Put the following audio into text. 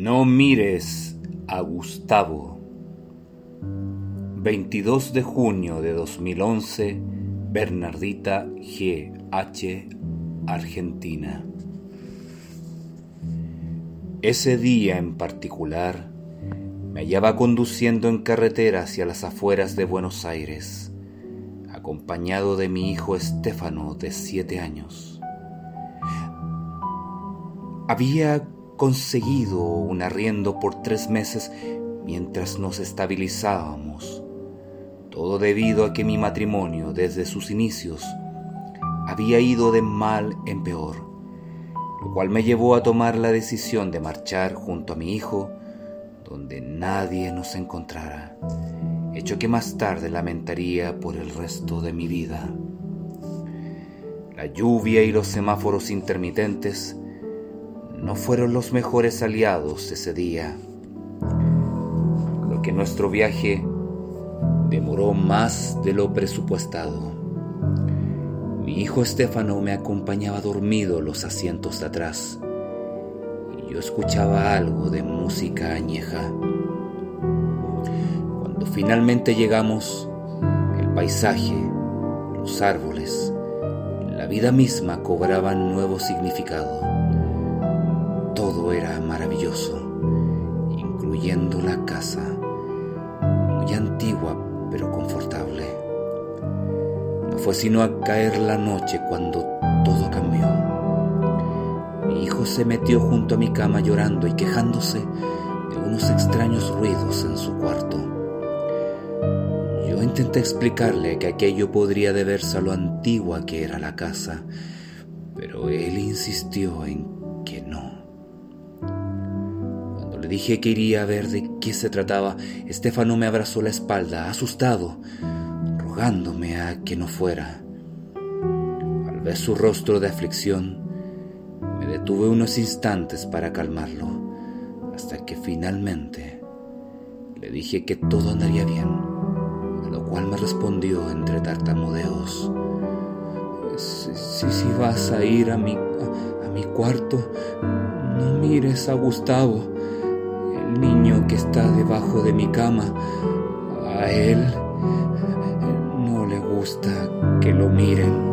No mires a Gustavo. 22 de junio de 2011, Bernardita G. H. Argentina. Ese día en particular me hallaba conduciendo en carretera hacia las afueras de Buenos Aires, acompañado de mi hijo Estefano de siete años. Había conseguido un arriendo por tres meses mientras nos estabilizábamos, todo debido a que mi matrimonio desde sus inicios había ido de mal en peor, lo cual me llevó a tomar la decisión de marchar junto a mi hijo donde nadie nos encontrara, hecho que más tarde lamentaría por el resto de mi vida. La lluvia y los semáforos intermitentes no fueron los mejores aliados ese día, lo que nuestro viaje demoró más de lo presupuestado. Mi hijo Estefano me acompañaba dormido los asientos de atrás y yo escuchaba algo de música añeja. Cuando finalmente llegamos, el paisaje, los árboles, la vida misma cobraban nuevo significado todo era maravilloso, incluyendo la casa, muy antigua pero confortable. No fue sino a caer la noche cuando todo cambió. Mi hijo se metió junto a mi cama llorando y quejándose de unos extraños ruidos en su cuarto. Yo intenté explicarle que aquello podría deberse a lo antigua que era la casa, pero él insistió en dije que iría a ver de qué se trataba, Estefano me abrazó la espalda, asustado, rogándome a que no fuera. Al ver su rostro de aflicción, me detuve unos instantes para calmarlo, hasta que finalmente le dije que todo andaría bien, a lo cual me respondió entre tartamudeos. Si, si, vas a ir a mi, a mi cuarto, no mires a Gustavo niño que está debajo de mi cama, a él no le gusta que lo miren.